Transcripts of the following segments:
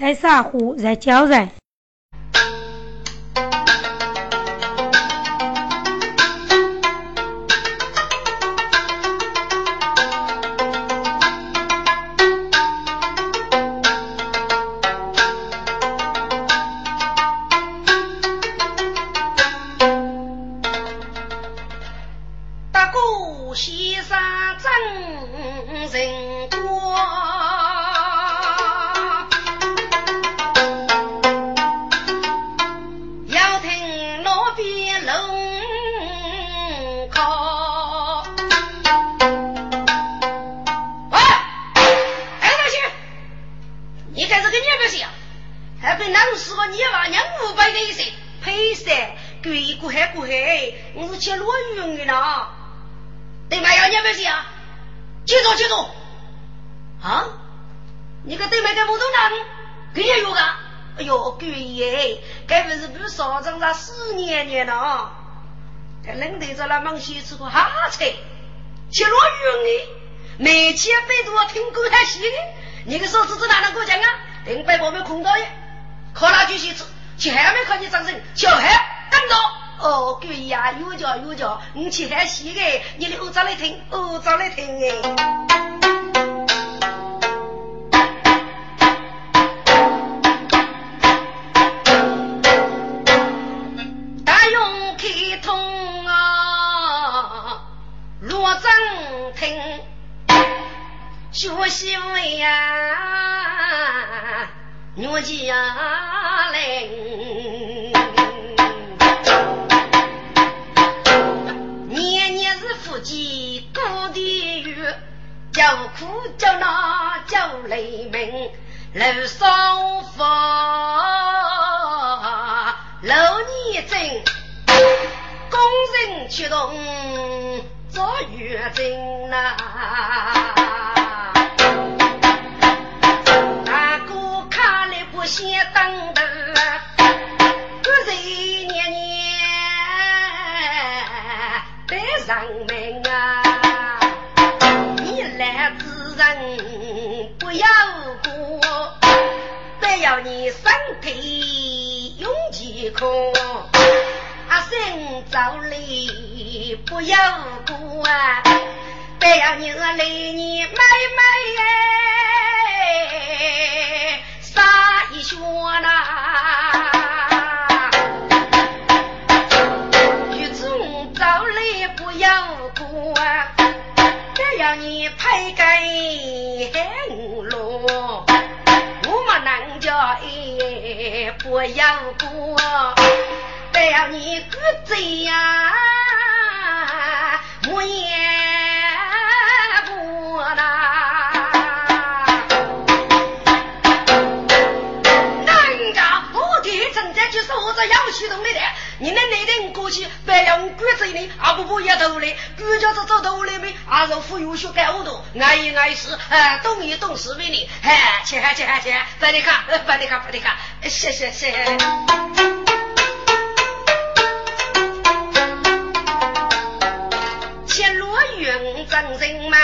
在啥户在教人。你去看戏的，你的耳早来听，耳早来听哎。叫苦叫闹叫雷鸣，楼上房楼里正工人出动做月工呐。大哥看来不嫌登的，我日年年得上门。人不要哭只要你身体永健康阿胜找你不要哭啊若要你我离你妹妹撒一圈呐雨中找你不要哭啊。这要你配给五罗，我们能家也不要过，这要你个子呀，我也。启动的的，你那内定过去，白了我管着你，阿不不也头嘞？管家子走头来没？阿是富有学干活多，爱一爱事，哎，懂一懂事为你，哎，切切切，拜你看，拜你看，拜你看，谢谢谢。千罗云真人们，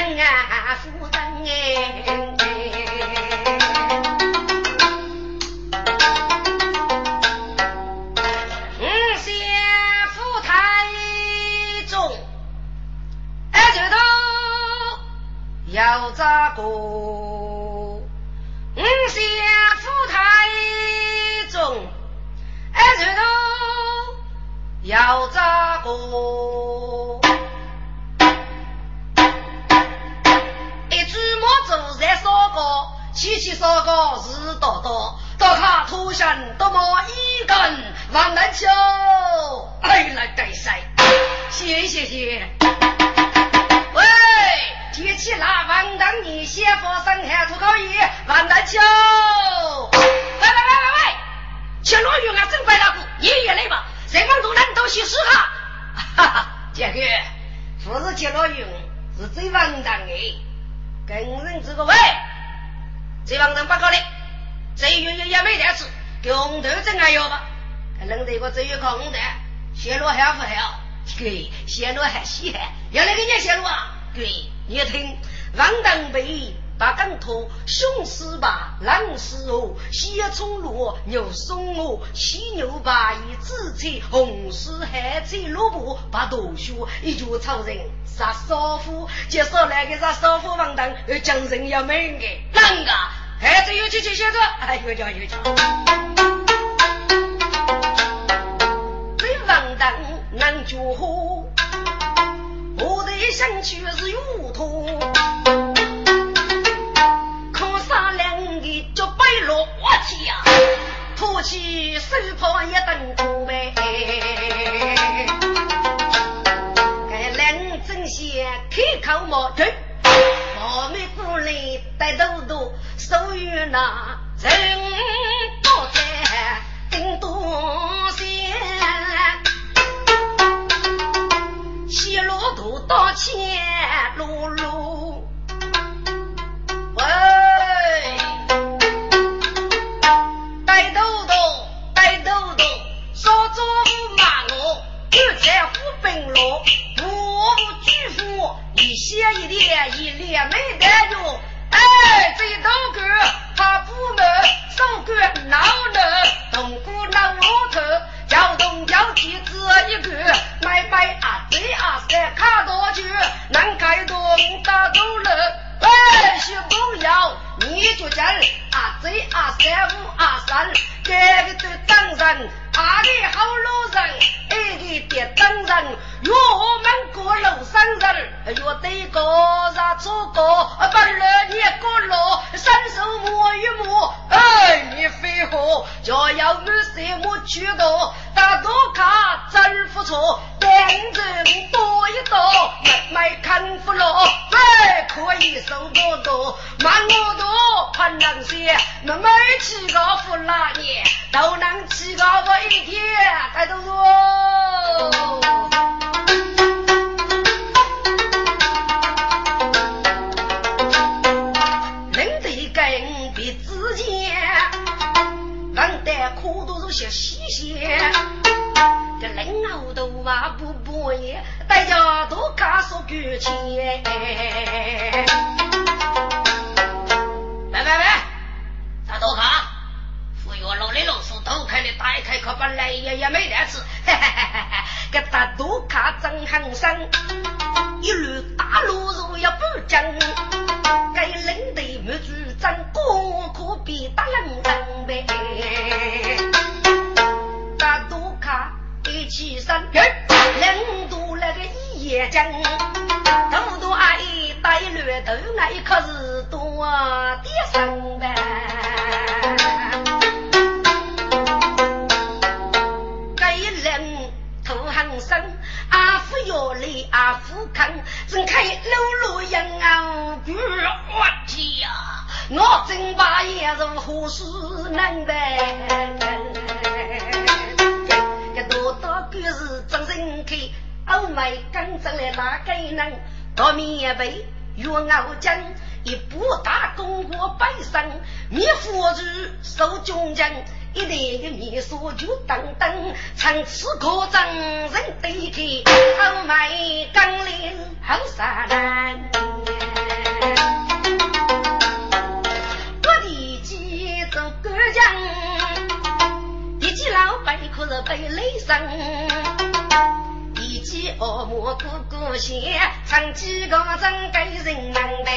啊夫跟人这个喂，这帮人不搞嘞，这月也也没得吃，穷头真还要吧？人这个只有空的，线路还不好？对，线路还稀罕，要来给你线路啊？对，你听，王登北。大钢头，雄狮吧，狼狮哦，西冲路，牛松哦，犀牛吧，一紫菜，红狮海菜，萝卜把豆腐，一脚超人杀少妇，介绍来个杀少妇王当，将人要美个，啷个？孩子有去去写着，哎，有讲有讲。这王当难救活，我的想去是有痛。托起手帕一等苦呗。该两针线开口莫对，我们过来带豆豆，手与那人多在顶多线，西路途到前路路。写一点，一列没得用。哎，这一道歌他不门，手歌闹呢，东鼓闹骆驼，叫东叫西这一个，买买啊这啊三卡多久，南开东大走了。哎，小朋友，你就讲啊这啊三五阿三，这个都当人，啊个好老人，哎个别当人，哟过路上人。约对个让出个，本来你个老，伸手摸一摸，哎，你废话，就要我什么去到，大多卡真不错，两人多一多，买买看不落，哎，可以收多多，慢我多，盼能些，那每七个富那年，都能七个我一天，带动我。些细些，这人熬都啊不不也，大家都卡说举钱。来来来，咱都卡，服药老李老师都开的打开课本来也也没得吃，嘿嘿嘿嘿嘿，给大都卡真很生，一路大路如也不讲，该领队没主张，个可比大人生呗。一起身，人多那个一夜讲，多多阿姨带绿头，那一可是多的生呗。该人头很深，阿夫要来阿夫看，睁开露露眼啊，不我天呀，我真把也如何是能呗？多多故事真人看，欧美刚正来哪个人？到面背岳傲江，一部大功过百生，灭佛祖受忠将，一代的秘书就等等，从此可真人对看，欧美刚烈好杀人。老百可是被雷声，一记恶魔咕咕响，唱几个真给人难背。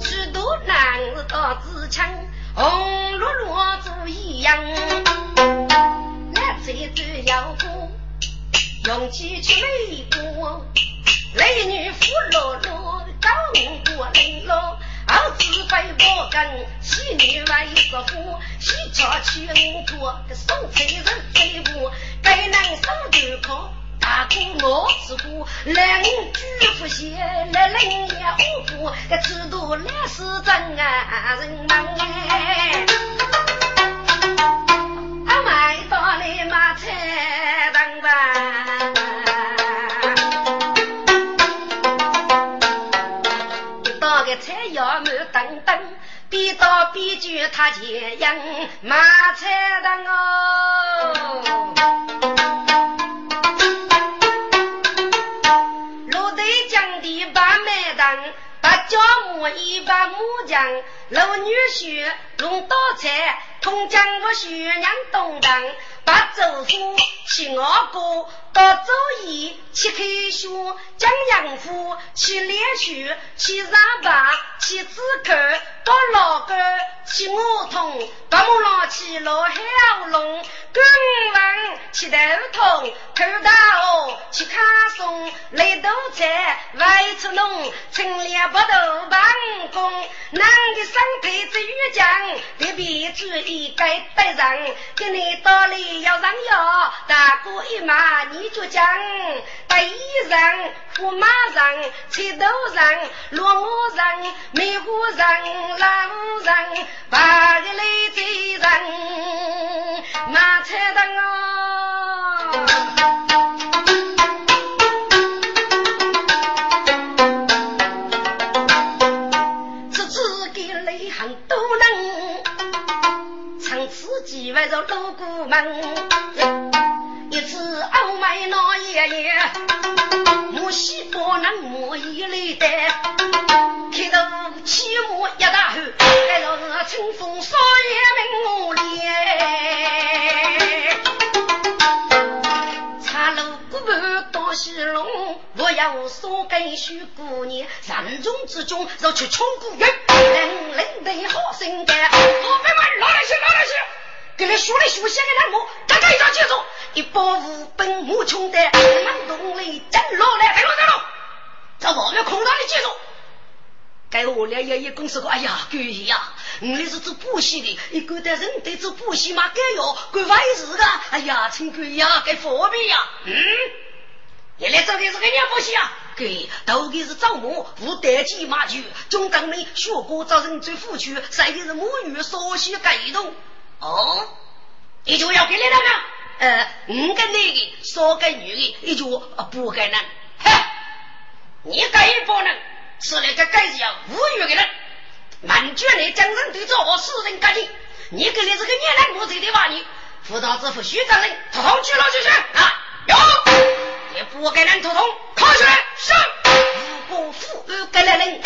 许多男子打自强，红落落做一样，来这只要过，勇气去美国，雷女扶落落，高过玲儿子飞波根，喜女为师傅，喜巧娶我做个送财人财富，该能手头靠。大哥我是夫，来我举夫鞋，来领也无福，这制度来是真啊人们哎，俺买到了马菜灯吧，一到个菜要等等，边到边锯他前样马菜灯哦。把家母一把木匠，老女婿弄刀菜，同江我婿娘东当，把祖父去我哥，到周易去开书，讲养父去练书，去上班去自口，到老哥去梧桐，把木郎去老海龙，跟王去头痛，头大哦去卡松，来豆菜外出弄，趁两不头办公，男的身体只鱼酱，别别注意该带上，给你道理要让药，大哥一骂你就讲，带衣裳、驸马上、菜头上、落我上、梅花上、老上，八个雷贼上，马菜灯哦。几位着路过门，一次欧美老爷爷，我西伯能莫一来的，开头起码一大后，还是清风少爷问我咧，茶楼古板到西龙，我要说给许姑娘，人中之中若去冲古月，人人得好心肝，好妹妹拿来去拿来。给你说来说去的那么，大家一张记住，一包五本木穷的，满洞里真老来，走路走路，在外面空档里记住。该我俩爷爷公司说，哎呀，哥呀，你是做补习的，一个的人得做补习嘛，该要该外事的，哎呀，请哥呀，该方便呀，嗯，你来做的是个年补习啊，给，头的是招募，无代机马驹，中当里学过招人最富区，晒的是母语所需改动。哦，你就要给你了呢？呃，五个男的，三个女的，你就不可能。哼，你该一帮人是那个该叫无语的人，满卷的将人对着我私人干净，你跟你这个年来我这的话，你辅导支付徐长人，统统去了就去啊！有，也不给人统统考出来上。我富二个来人，人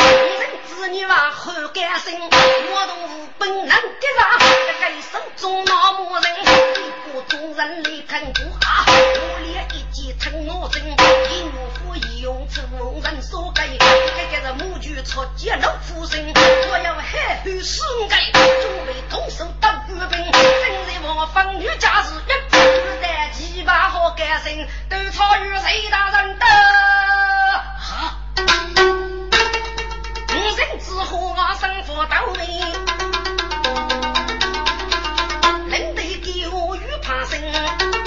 子女娃好干心，我同无本能给上，在手中那么人，一个众人来看过啊，我连一记成我身，一怒火一用出人所给，这个是母猪出街老夫身，我要海后死给，准备动手打官兵，正在我方女家事，一子弹几把好干心，都操与谁大人的啊？无人之火，生活到位，人得给我与怕生。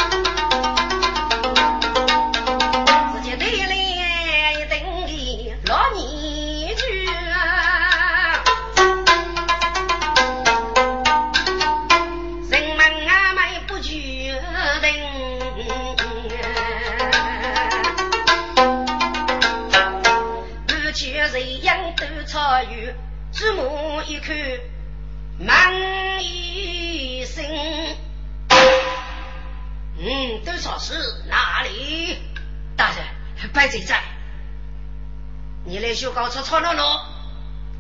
祖母一看，忙一声：“嗯，多少是哪里？大人，白贼在。你来学高吵吵闹闹，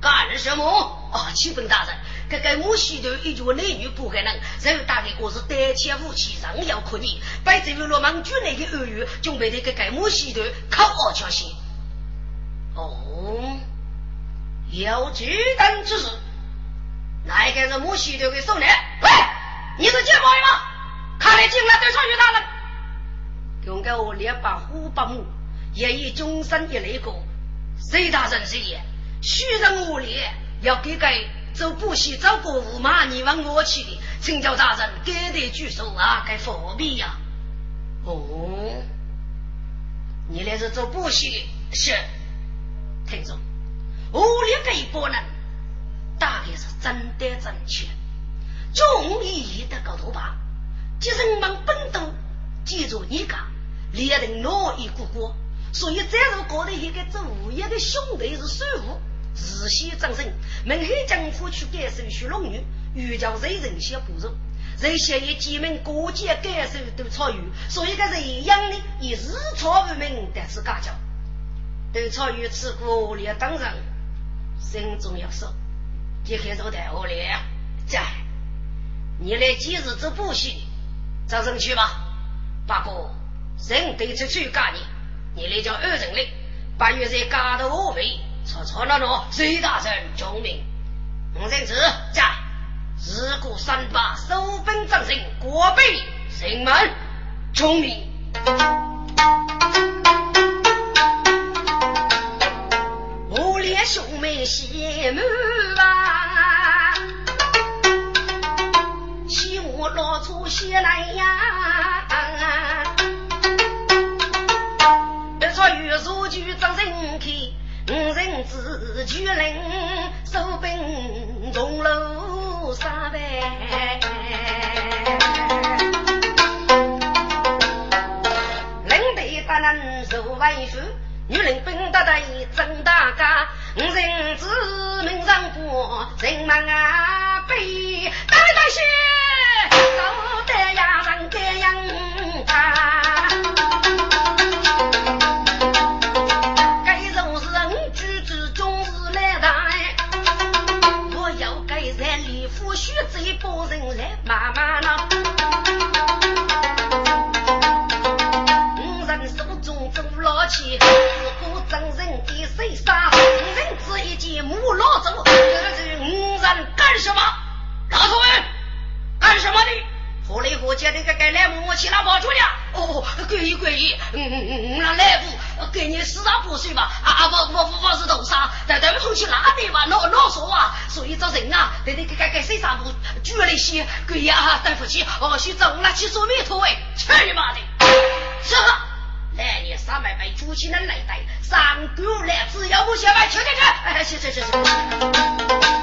干什么？啊，启禀大人，这个母系的一族男女不可能，然后大概我是胆怯武器，上要可你。白贼为了忙军内的恶语，准备的个个母系的靠二桥线。哦。有巨等之事，哪一个是母系的给送的？喂，你是结包的吗？看来进来对上于大人，给我给我列把虎把母，也以终身一类过。谁大人谁也，虚人无礼，要给给走补习找国务嘛？你问我去的，请教大人，给得举手啊？该何必呀？哦，你那是做补习的，是？听着，无力这一波人，大概是真的正确，中意义的高头吧？即人们本都记住你家，猎人哪一个国？所以，再如搞的一个做物业的兄弟是水务，日夕长生，门海江湖去感受徐龙女，欲叫人人先不入。这些也几门各界感受都参与，所以个人养的以日朝为名，但是家教。都参与此故，列当然心中要说，就开始带我了。在，你来几日做补习，早上去吧。八哥，人对出去干你。你那叫二人嘞，八月在嘎头我位，吵吵闹闹，谁大人聪明？五人子在，日过三八，收兵掌声，国备城门，聪明。我连兄妹羡慕吧，起我老出西来呀。五人自举人，收兵重楼三百。领队大人受外父，女人本大队真大家。五人子门上过，人忙啊背，大大些，走得呀人这样大。见那个该来木起来跑出了。哦，贵意贵意，嗯嗯嗯，那来不给你四十补水吧。啊啊，不不不不是头上，在咱们后去哪里吧？老老说啊，所以找人啊，得得给给给谁上补，举了一些贵呀，对不起，哦，去走了去做米头哎，去你妈的！是，来年三百倍主起能来带，三个来只要不下来，去去去，哎，去去去去。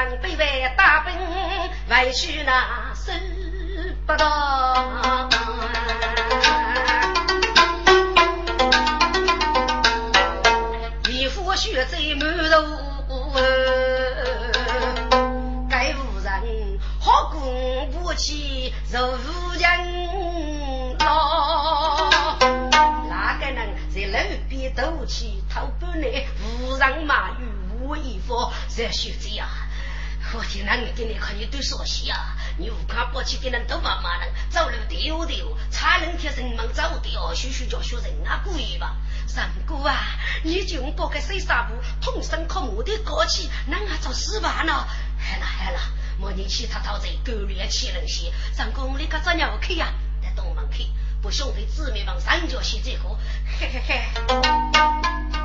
国人们被外大兵，外去那收不到。一副血债满头，该无人好功不起，受无人老。哪个能在路边斗气？头本来无人马语无衣服，这学子呀！我听那你跟你看你都熟悉啊！你无看不起给人都把马人走路丢丢，差人贴人们走掉，学学叫学人啊故意吧！三哥啊，你就用包个水纱布，通身靠我的高起，那还做死吧呢？好了好了，莫你其他讨债，狗脸欺人些。三哥，你可找鸟去呀？在东门去，不兄弟姊妹们三脚洗这个，嘿嘿嘿。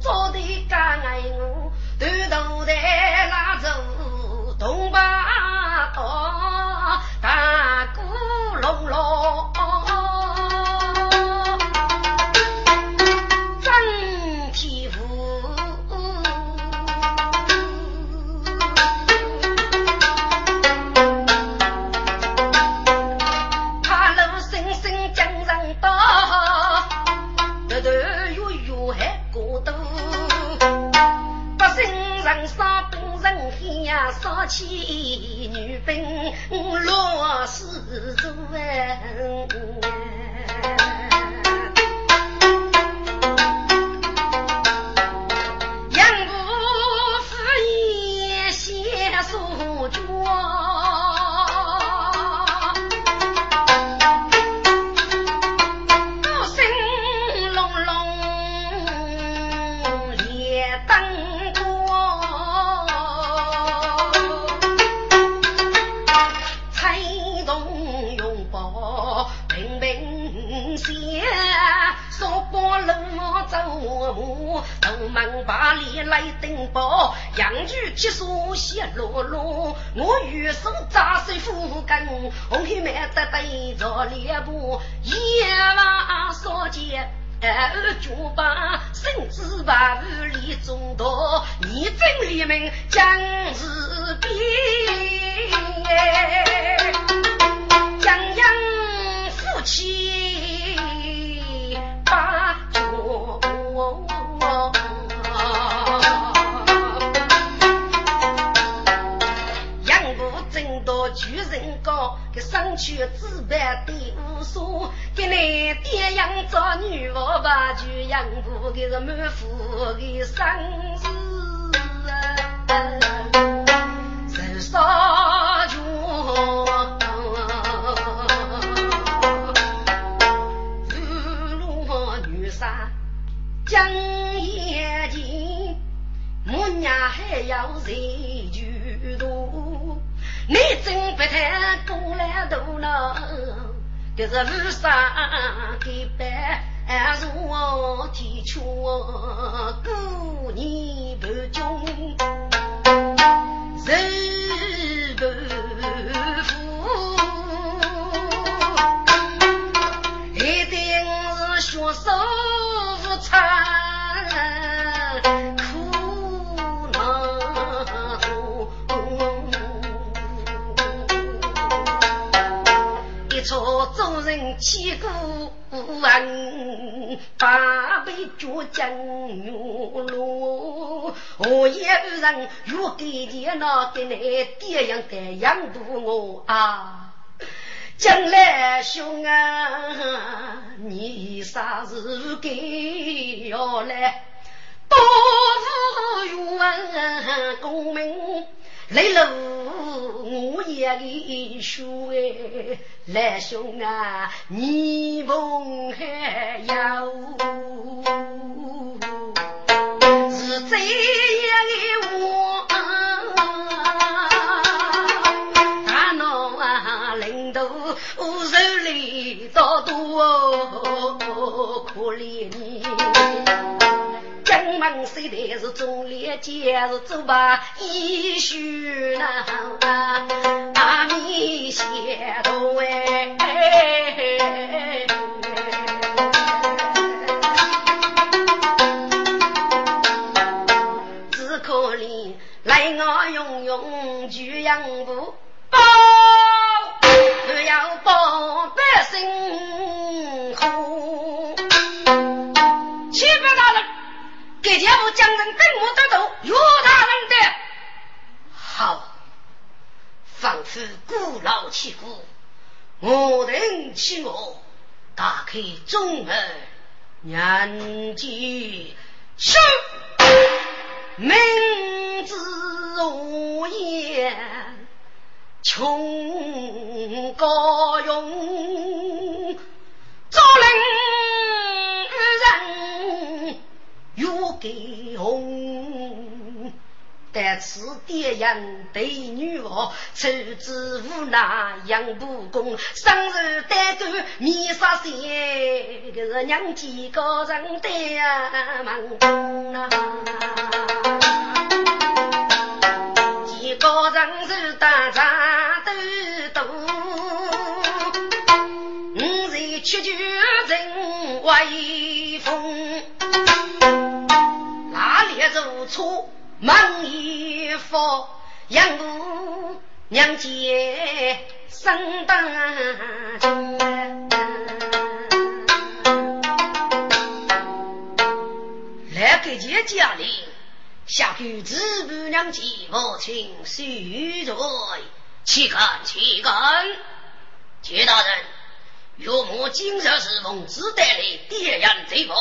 做的干爱我，头头的拉走东把妻女兵落四周哎，扎水斧根，红黑妹得对着脸部，夜晚少见二九八，巨人高，给上去自办的无数，给你爹养着女娃吧，就养不给是满腹的生死，人杀绝，日落女杀江夜静，母娘还要谁去多？你真不太过来头脑，这是路上给办，如天桥过年不中，人不富，一定是学手无差。做人千古恨，八辈绝将怒路。我也不人若给钱那给你爹样的养不我啊！将来兄啊，你啥时给要来？多富冤功名。雷了我也的说哎，来兄啊，你甭还有是这样的我，大脑啊，领导手里多多。江门谁的是忠烈皆是走吧一须难阿弥陀佛，给家父将人跟我得头，岳大人的。好，仿佛古老起古，我等起我打开中门，年纪少，名字无言，穷高勇，但此爹人对女儿，处之无奈养不公，生日单独面杀线，这是娘几个人对门公啊，几个人是大战都多，五岁七九人威风，哪里如错？忙一副养母娘姐生当中，来给姐家里下去子母娘姐母亲许罪，岂敢岂敢！谢大人，岳母今日是奉旨带来点燃这个，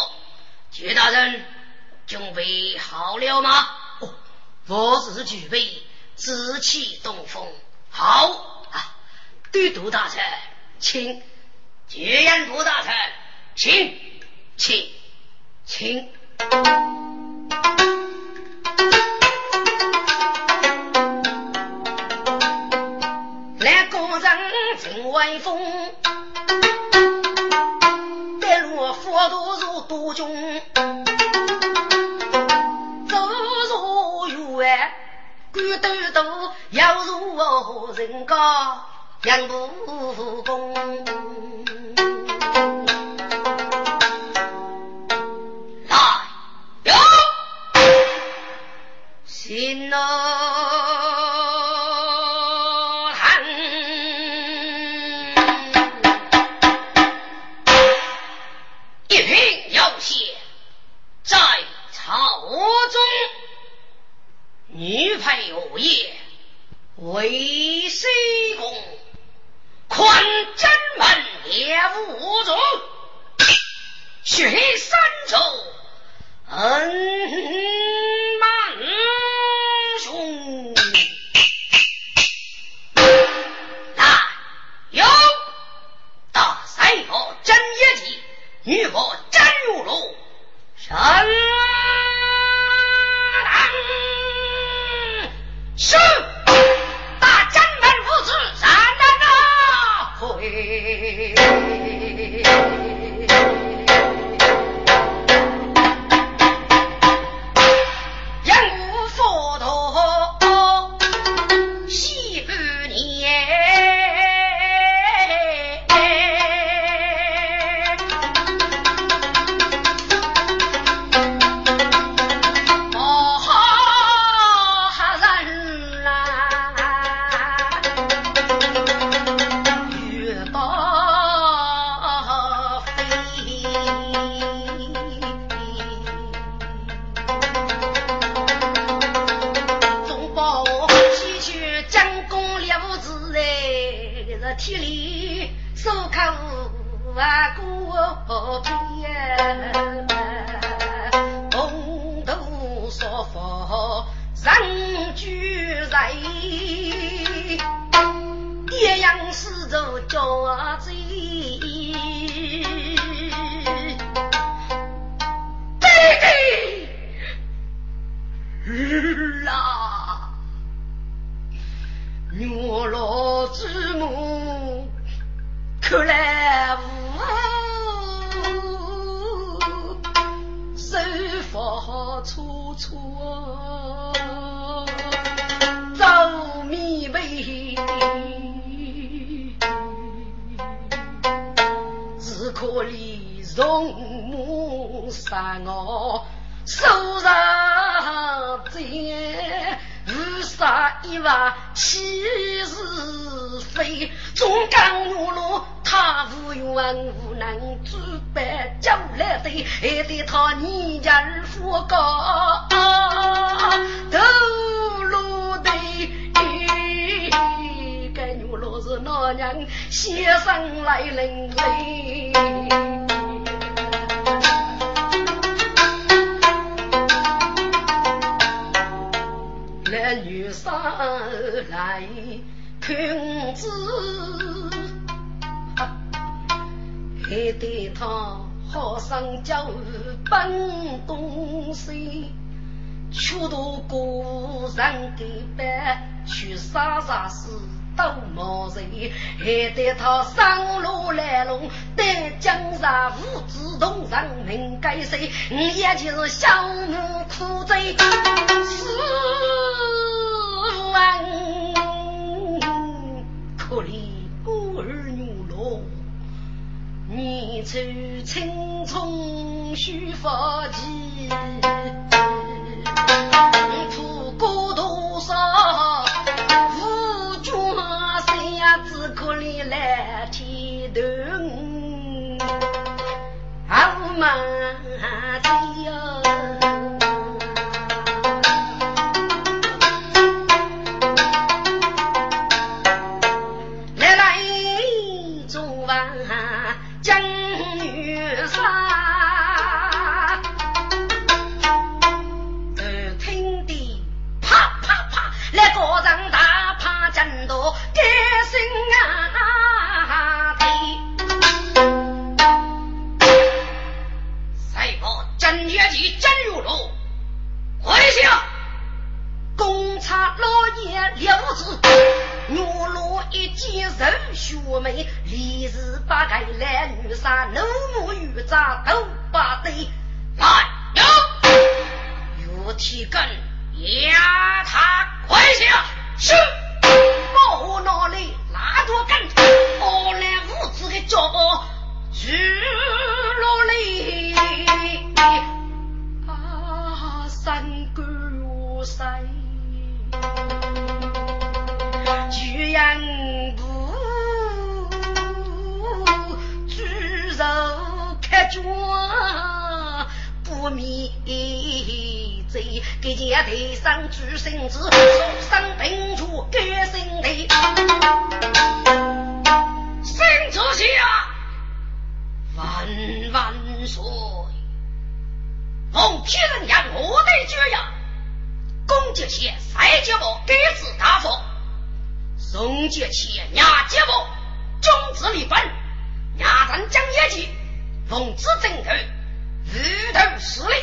谢大人准备好了吗？我日举杯，紫气东风。好啊，都督大臣，请；绝言部大臣，请，请，请。来高人真威风，带我佛度如多中。官都督要如人家杨不公，来哟，心呐配无业，为谁公？宽真门也无种，血三州恩满胸。来，有大赛佛真业绩，女佛真如龙，神。是。大将门父子三人呐，害得他你家儿夫高头落的。该女老是那娘先生来人来。来女生来看子，害得他。好生教育本东西，却独孤人给碑，去杀杀死都没贼，害得他生路来龙，得江山无知同人民该谁？你也就是小奴苦罪，死亡可怜。年初青葱须发髻。苦过多少，无家三子可怜来天灯，好嘛老爷留子，我老一见人血。眉，立时把该来女杀，怒目女杀都不对。来哟，有提根压他快些，是，我那里拉多跟，我来屋子的脚举落里。三哥月三。干不举手开枪，不迷醉，给家带上救生衣，上冰川盖身体。升子霞，万万岁！奉天人呀，我的军人，攻击线，三角我，盖子大佛。宋杰起，廿节物，中子立本，亚人江业绩，奉子正头，日头势力，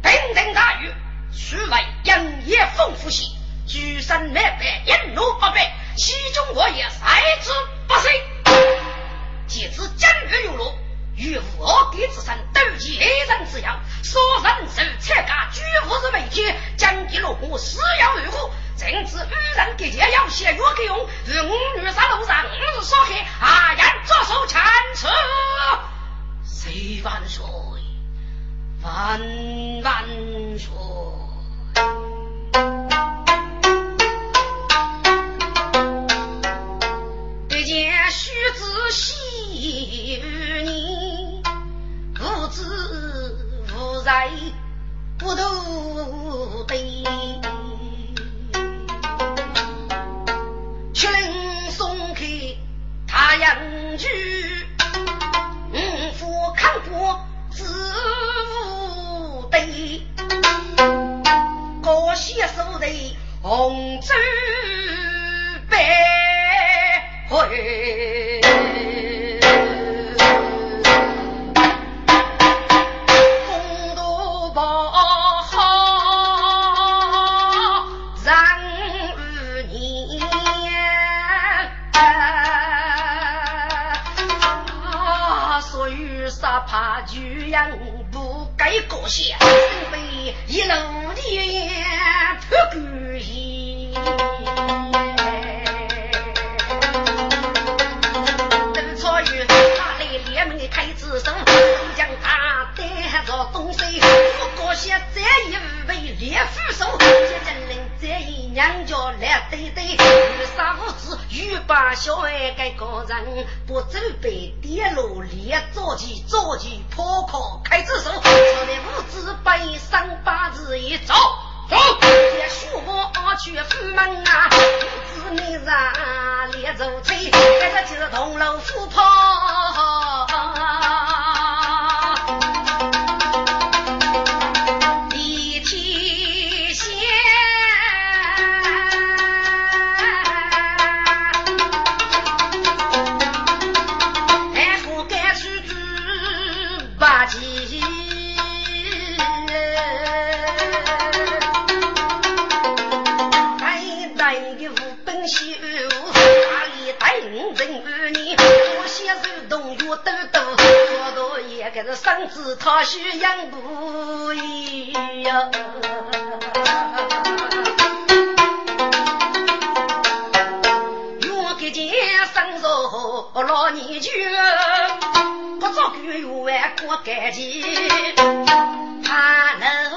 平平大雨，所谓因业丰富些，举身灭败，一怒不败，其中我也才之不衰，坚至今日有落。与佛给之身斗气一人之样，说人手切加居佛日媒体，将军落户死要如何？正值与人给钱要写约给用，是五女杀路上五日所黑，阿言左手牵扯，谁万岁？万万岁！只需仔细。在不头得。去林松开太阳去，五福看国自无敌。高些手的红烛白。抖抖，好多也个是生子他需养不易呀。月给见生着老年久，不做官员过干净，怕能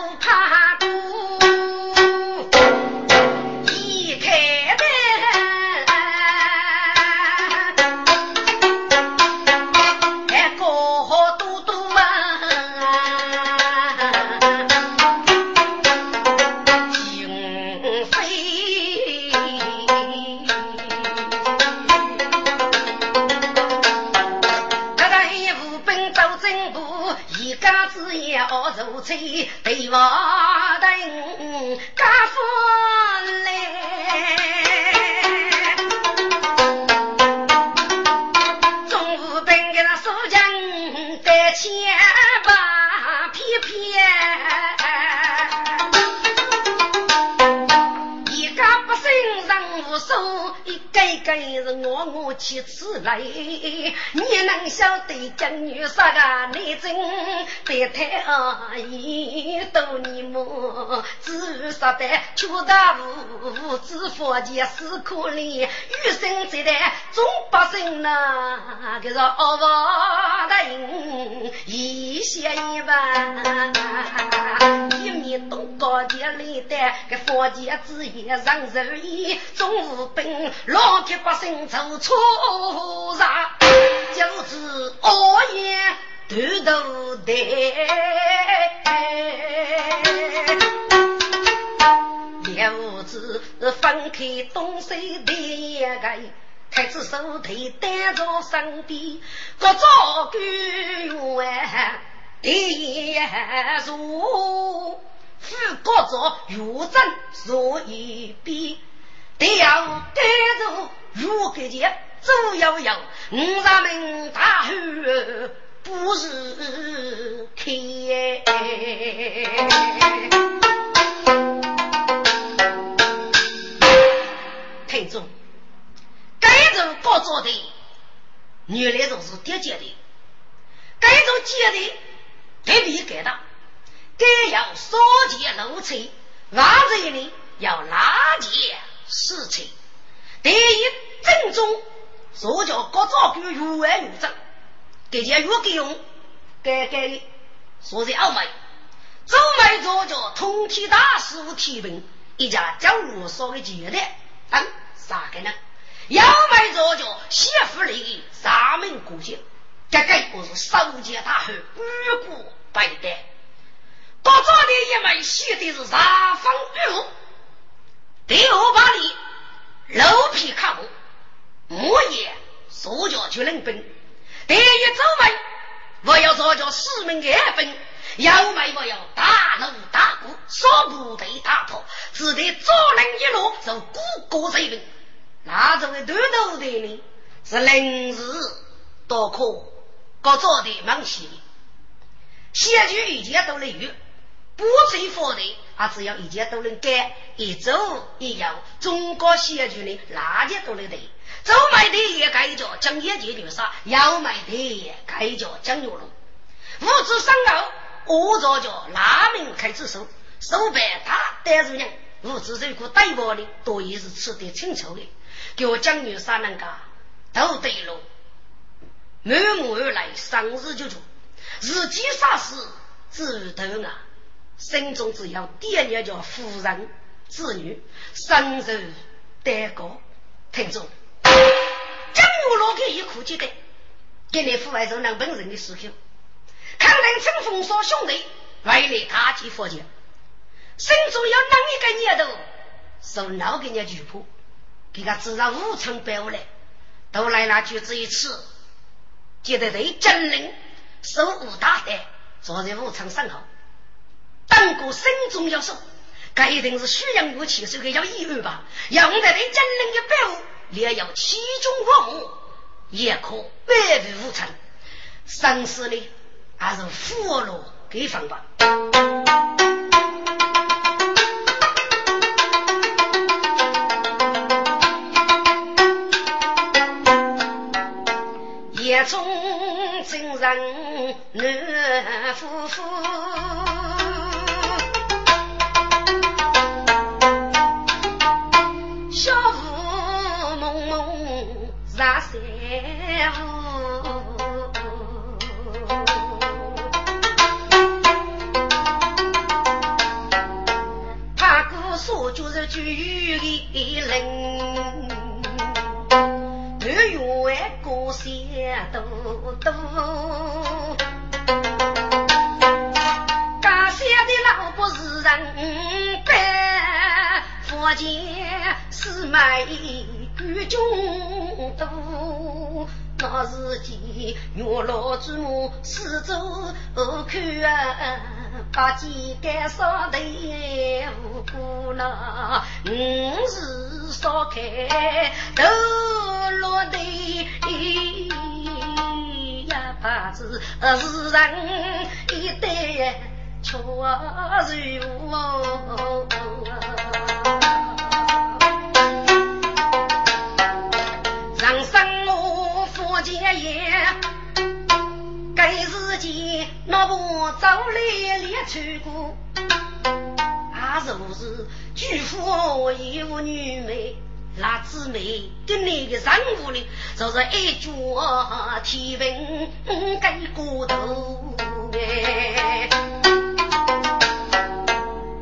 我我去此来，你能晓得江女啥个内政？别太阿姨都你么？只说得求大无知佛前死可怜，余生这代总百姓呐，个是恶王的人一些一万，一面东高的来的个佛前之言让人意，总无本。老铁百姓做错啥，就是恶言断头台。两子分开东西的一个，太子手提担着身边，各照官员第一座，副各照御正坐一边。得要得住，如个节走悠悠，五咱们大汉不是开。听众，该种高做的，原来就是叠接的，该种接的特别改的，该要少节露出，王子一里要拉节。事情第一正宗，所叫各照官如外如正，给件越给用，该该说在澳门，周梅做叫通天大师傅提名，一家将我说的记得，嗯，啥个呢？要买做叫媳妇里三门古姓，这个我是守节大汉，五谷百代，各照的一门写的是三方玉。第二把里，楼皮卡木，木叶塑胶就能分。第一周门，我要做叫四门二分，要买我要大锣大鼓，说部队大炮，只得左人一路就鼓鼓这一那这位头头的呢，是临时多可，各做的忙些。先去一切都能有，不追佛的。他只要一件都能干，一走一摇，中国戏剧呢，哪件都能得。走买的也该叫江业界流沙，要买的也该叫江牛龙。五子三高，我着叫拉门开始收，手办他带住人。五子这个带包的，多也是吃得清楚的。给我江牛三人家都对了，满目而来，生日就做，日记啥事知道啊？心中只有第二叫夫人子女，生受待高。听众，江湖老给一苦记得，给你父外做能本人的时刻。看人乘风说兄弟，外来大吉佛前，心中要哪一个念头，受哪个人举破，给他制造无常百物来，都来那就这一次，觉得对真人手无大胆，坐在武昌身后。当过心中要说，这一定是虚阳武器，所以要一二吧。要不在对真人的宝物，你要其中不误，也可百事无成。生死呢，还是俘虏给放吧。夜中真人男夫妇。蒙上山雾，他哥说就是句的人，女远过山多多，家乡的老婆是人白，佛前。四妹举中多，那是见月老之母四周看啊，把肩杆上头无辜那五时烧开头落地呀，怕是人一代巧如我。那不走来来穿过，啊，就是？举夫一无女美，那姊妹跟那个丈夫呢，就是一脚天平盖过头哎，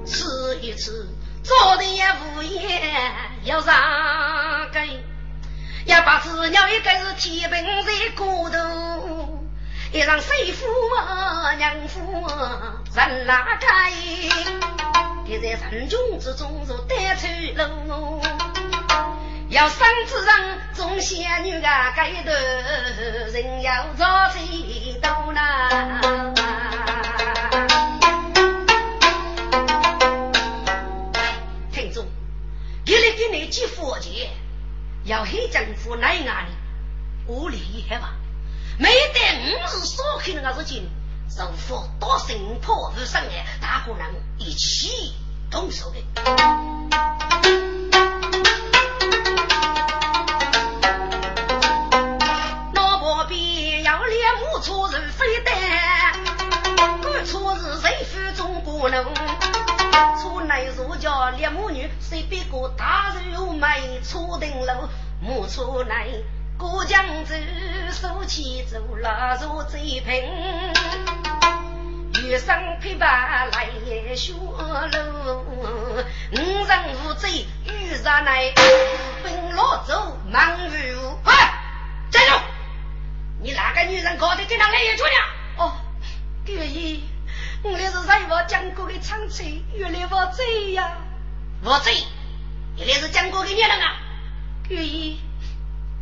吃一次做的也无言要让给，一把子鸟一个是天平在过头。一让媳妇娘夫人拉开，你在人群之中如单车路，要生子人种仙女啊，该头人要早飞到那。听众，给你给你寄佛钱，要黑政府来哪里？我厉害吧？每得五日所开那个事情，受佛多神破无生哎，大伙人一起动手的。老婆边要练木车人飞单，干车是谁负中国人？车内如家猎母女，随便个大肉卖车顶楼，木车内。过江走，手起走，拉入最平。月上琵琶来学楼，五人无罪遇上来，本老走忙如快。站住！你哪个女人搞的跟他来一桌呢？哦，愿意。我来是在我江国的长妻，原来我罪呀！我罪？原来是江国的女人啊？愿意。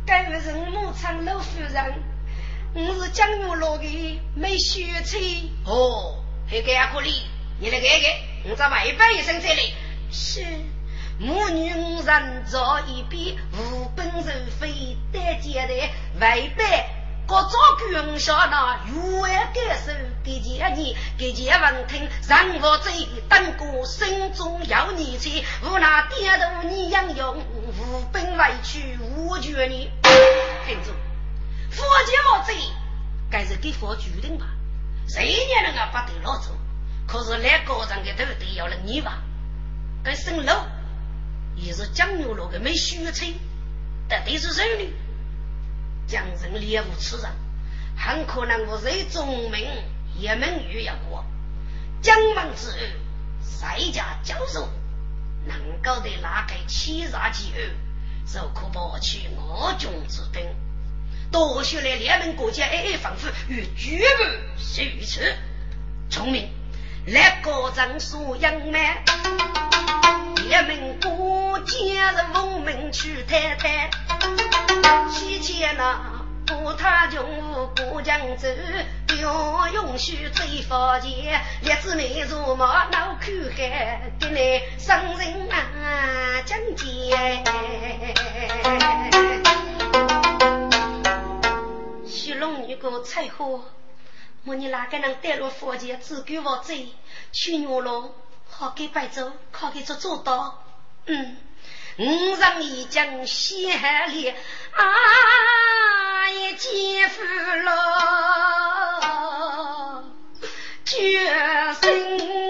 该位是牧场老夫人，我是江月老的没血妻。哦，还给阿可里，你来看看，我在外边一声这里。是母女五人坐一边，无本受非得接的外边。各早君下那玉外感受，给前你给前闻听，让我这等过心中有你妻，无那点头你养用，无本委屈无绝你。听住，佛家我这该是给佛决定吧？谁也能啊不得老走，可是来高人的都得要了你吧？跟生老也是江牛路的没虚吹，到底是谁呢？将人猎物吃人，很可能我是宗门一门玉要过江门之后，谁家教授能够的那个欺诈之后，就可保取我军之兵。多学来两门国家挨挨防护与绝不如此。聪明，来高张素养满，两门国家是文明去太太。西前那不他穷过江州，要允许追发钱，列子妹如毛脑口海，给你生人啊讲解。徐龙女个菜货，我你哪个能带入佛前，只给我走，去牛龙好给白走，好给做做到，嗯。五丈已经仙海里，啊，一见夫老绝生。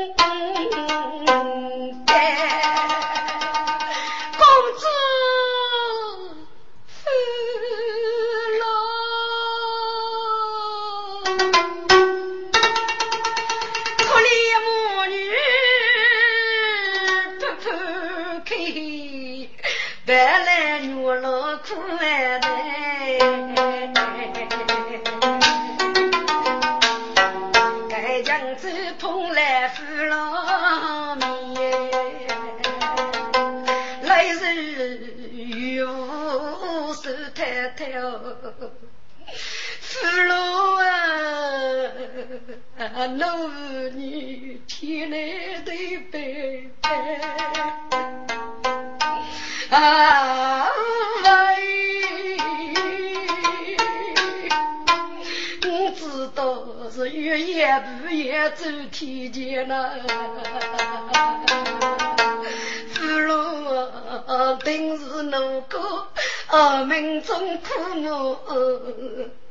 俘虏啊，老妇女天来的白白啊！走天前呐，俘虏啊，定是奴哥。啊命中苦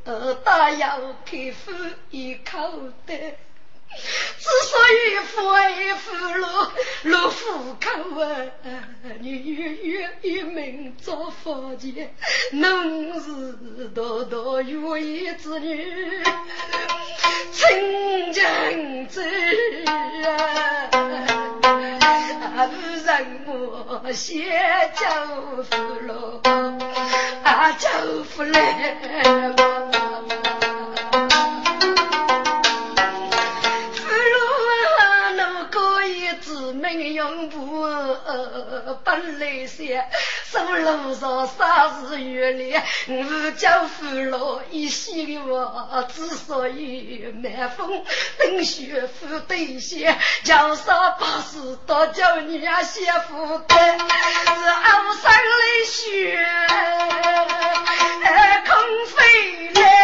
我，大要开夫一口袋。之所以父爱父老，老夫口啊，女月一命遭福劫，侬是道道有义之女，亲情子啊，不让我先交父老，啊交父来。永不本来些，什么路上啥事月里，我叫父老一的我，之所以满风等雪负对些，叫啥把事都叫你啊媳妇的，是熬上的雪，空飞来。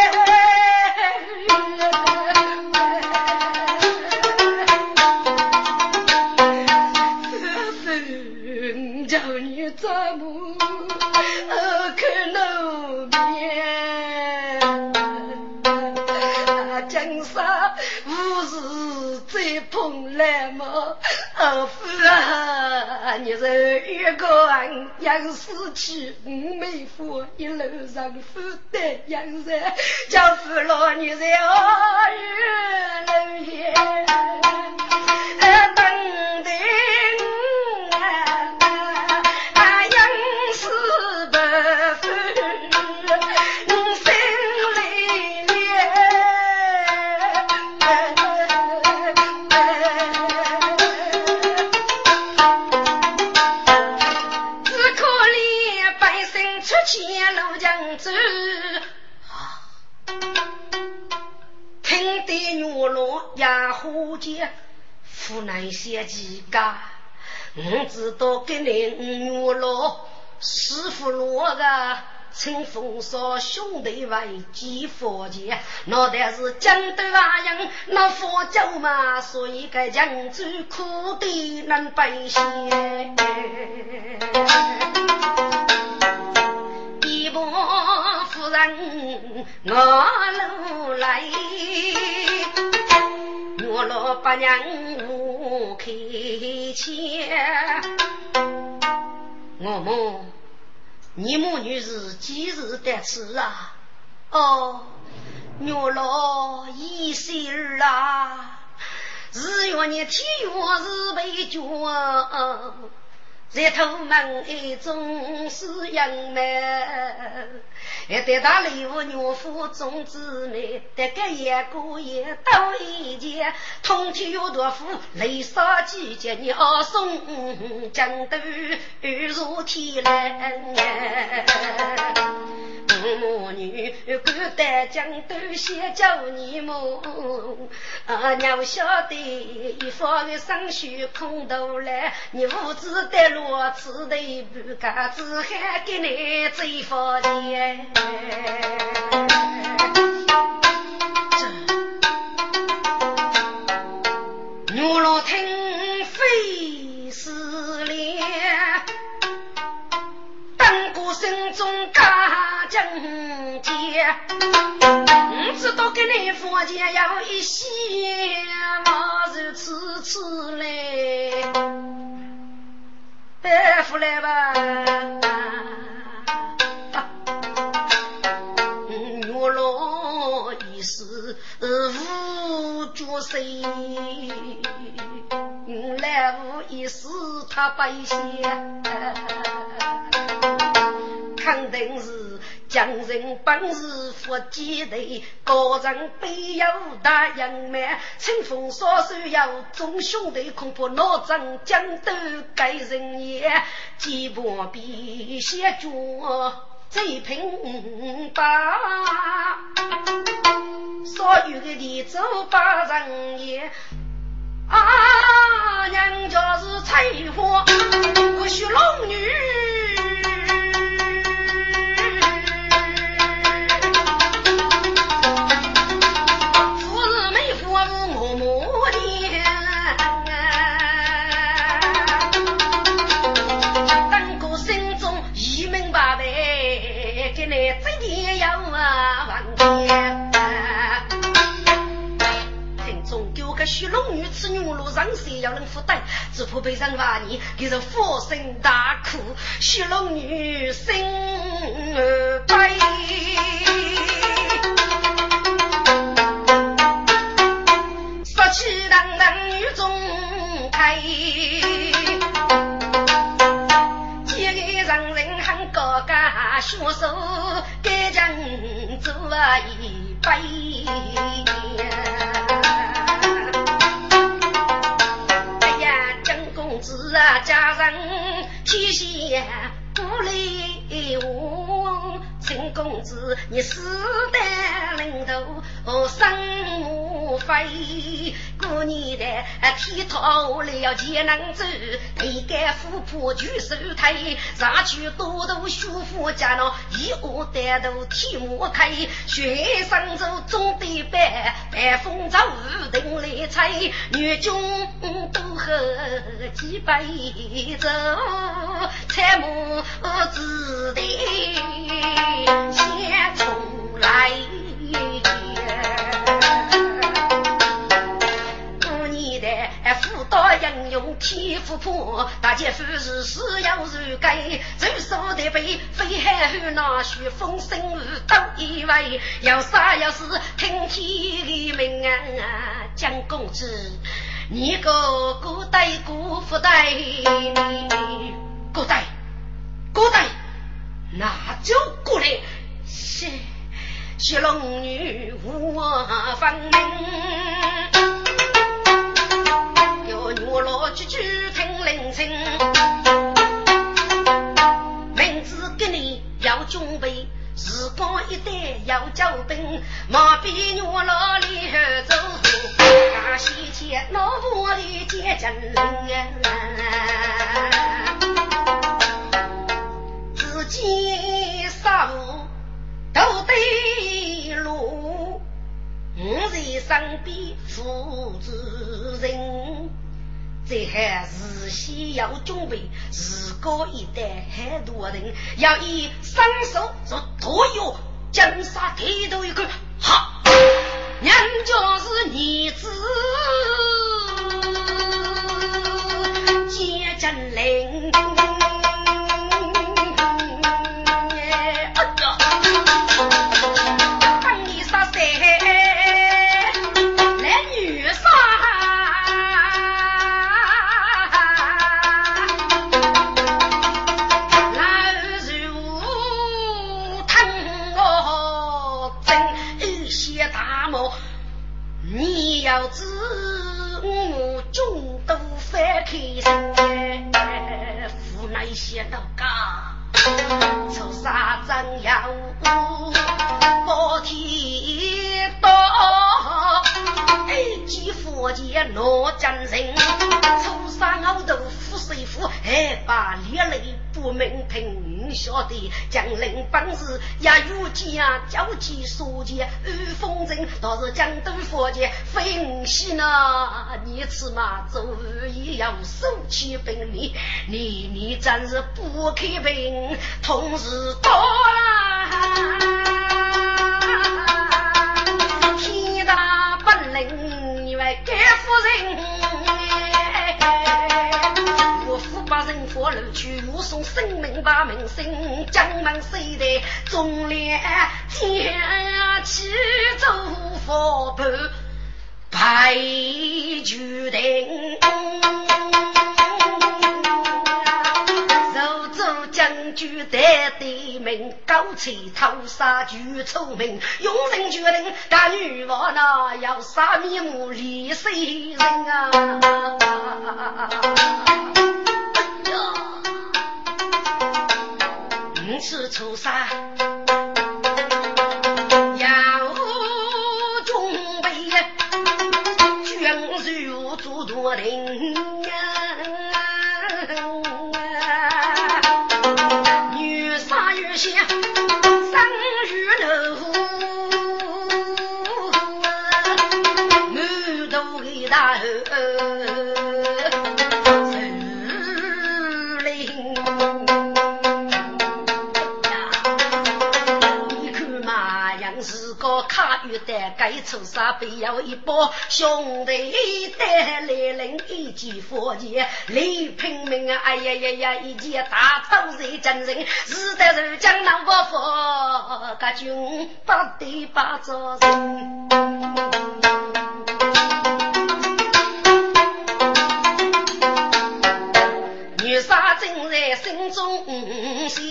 来嘛，二夫啊，你是一个人养死去，五妹夫一路上负担养人，叫父老你在二月湖南县几家，我知道给你五月老师傅罗个，乘风骚兄弟为几佛前，那但是江东华人，那佛教嘛，所以该江州苦的难百姓。一伯夫人我路来。老八娘我开枪，我母，你母女是几时得此啊？哦，我老一岁儿啊，日月你天月是被卷。在头门一种是杨梅，一对大礼物娘夫种姊妹，得个一个也都一件，通天有多福，雷杀几节你二送江都如天来。母女敢担江都先叫你母，啊娘晓得一方的生血空头来，你无知的落子的不敢子还给你追佛的。牛老听非是脸，当过心中家境界，不知道。给你房间要一些，我是吃吃嘞，哎，回来吧。我老一时无脚手，来无一世他不先，肯定是。将人本事福几头，高人必有大英迈。清风少手要众兄弟，恐怕老张将都该人也。几把笔写着最平八，所有的地走八人也。啊，娘家是菜花，我是龙女。许龙女此女路上谁要能负担？只怕被人骂你，给人放声大哭。许龙女心过年的天讨了钱能走，一干富婆举手推，上去多多舒服家那一窝单独提莫开，学生走总得办，办风早定来猜，女军都喝几杯酒，才莫自得先出来。英勇天赋破，大姐夫是死要如该，走手的背，飞海后那雪风声都以为，要杀要死听天的命啊！江公子，你个古代古不代，古代古代，那就过来，是雪龙女无分明。我老句句听聆听，名字给你要准备，时光一代要交兵，马比我老里走，大西天老婆的接真灵，自己杀无都得路，我在身边负责人。这还事先要准备，如果一旦很多人。要以双手做托药，江杀抬头一个，哈，娘家是儿子接真灵。些老家，出沙真要包天刀，一记佛剑落江人，出沙熬豆腐水腐，还把烈泪不明平，晓得将领本事也有家，交际所见遇风尘，倒是江东佛剑非五喜呢，一次嘛，做物也要手起兵力，你你真是不开平，同时多啦。天大本领，你为干夫人，我夫把人佛楼去，我送生命把民生，江门谁在中连天起走佛盘。排决定。举代的名，高气头杀举聪明，用人决定，干女王那要杀面目立谁人啊？五次出杀，该出杀必要一波兄弟带来人一击佛剑，李平明啊！哎呀呀呀！一剑大头在真人，是得是江南不服，个军把地把着人。女杀正在心中想。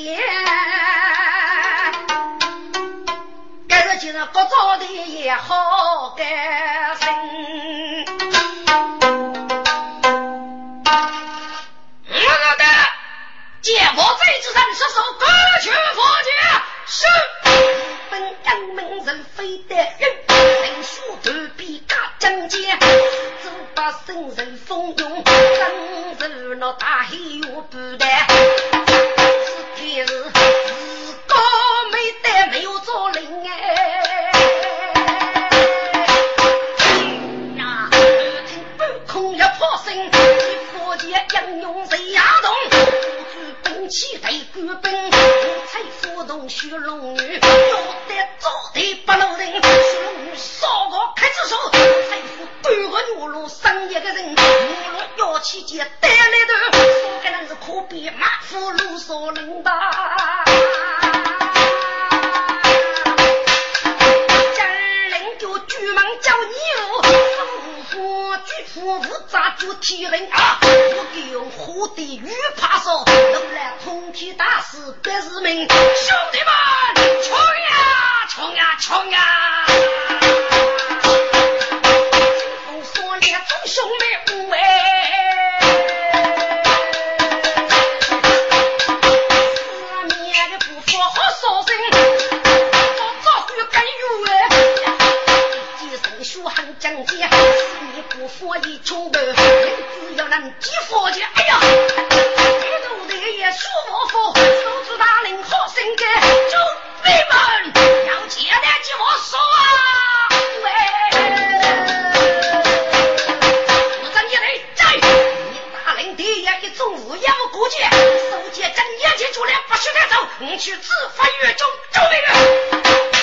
今日各早的也好干心，我说的见我这之人，射手各取佛剑，是本阳门人非得人，人数断臂加将剑，只把生人蜂拥，真是那大黑又不得，是天日用谁也动，不举兵器得官兵，五彩浮动血龙女，要得早得不露人，血龙女烧个开子手，五彩服半个女路生一个人，女路要起剑带来的，说个人是可比马夫路所人吧。我不咋做天人啊！我给用火的鱼怕烧，能来通天大事百日明。兄弟们，冲呀，冲呀，冲呀！风说烈众兄妹五位，四面的不服好烧身，我早就跟有哎，一身血汗将肩。不佛一穷的，人只要能积佛钱，哎呀，一路的也舒服，手指大领好心肝，兄弟们要接待几佛说啊！喂，我这你来在，你大领第一中午也不顾忌，手接正眼睛出来不许带走，你去自发狱中救命。